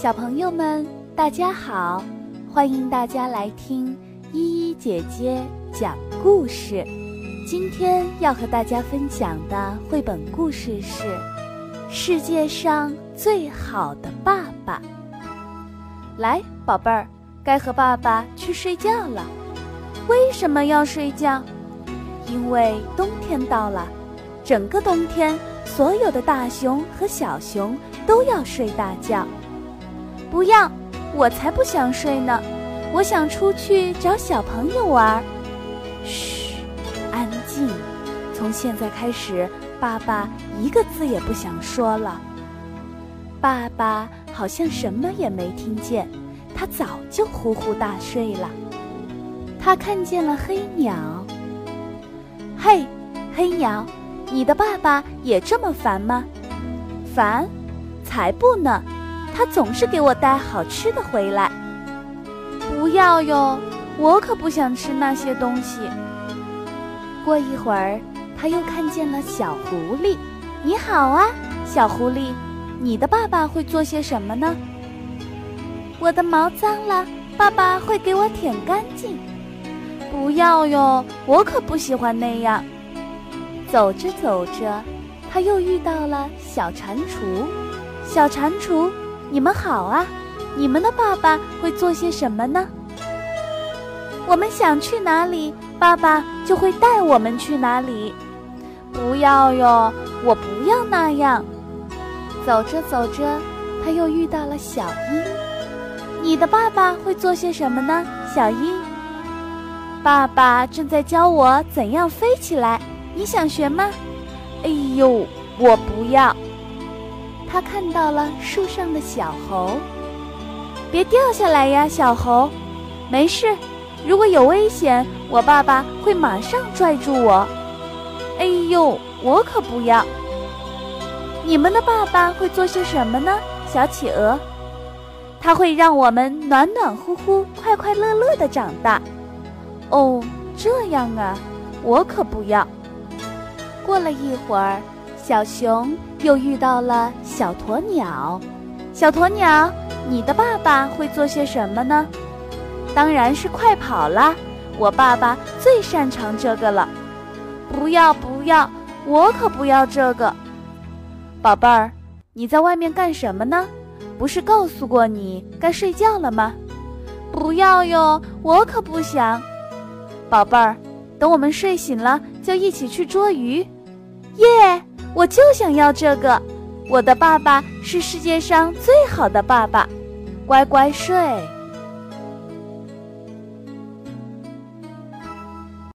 小朋友们，大家好！欢迎大家来听依依姐姐讲故事。今天要和大家分享的绘本故事是《世界上最好的爸爸》。来，宝贝儿，该和爸爸去睡觉了。为什么要睡觉？因为冬天到了，整个冬天，所有的大熊和小熊都要睡大觉。不要，我才不想睡呢！我想出去找小朋友玩。嘘，安静！从现在开始，爸爸一个字也不想说了。爸爸好像什么也没听见，他早就呼呼大睡了。他看见了黑鸟。嘿，黑鸟，你的爸爸也这么烦吗？烦？才不呢！他总是给我带好吃的回来。不要哟，我可不想吃那些东西。过一会儿，他又看见了小狐狸。你好啊，小狐狸，你的爸爸会做些什么呢？我的毛脏了，爸爸会给我舔干净。不要哟，我可不喜欢那样。走着走着，他又遇到了小蟾蜍。小蟾蜍。你们好啊！你们的爸爸会做些什么呢？我们想去哪里，爸爸就会带我们去哪里。不要哟，我不要那样。走着走着，他又遇到了小鹰。你的爸爸会做些什么呢？小鹰，爸爸正在教我怎样飞起来。你想学吗？哎呦，我不要。他看到了树上的小猴，别掉下来呀，小猴！没事，如果有危险，我爸爸会马上拽住我。哎呦，我可不要！你们的爸爸会做些什么呢，小企鹅？他会让我们暖暖乎乎、快快乐乐的长大。哦，这样啊，我可不要。过了一会儿。小熊又遇到了小鸵鸟，小鸵鸟，你的爸爸会做些什么呢？当然是快跑啦！我爸爸最擅长这个了。不要不要，我可不要这个。宝贝儿，你在外面干什么呢？不是告诉过你该睡觉了吗？不要哟，我可不想。宝贝儿，等我们睡醒了，就一起去捉鱼。耶！我就想要这个，我的爸爸是世界上最好的爸爸，乖乖睡。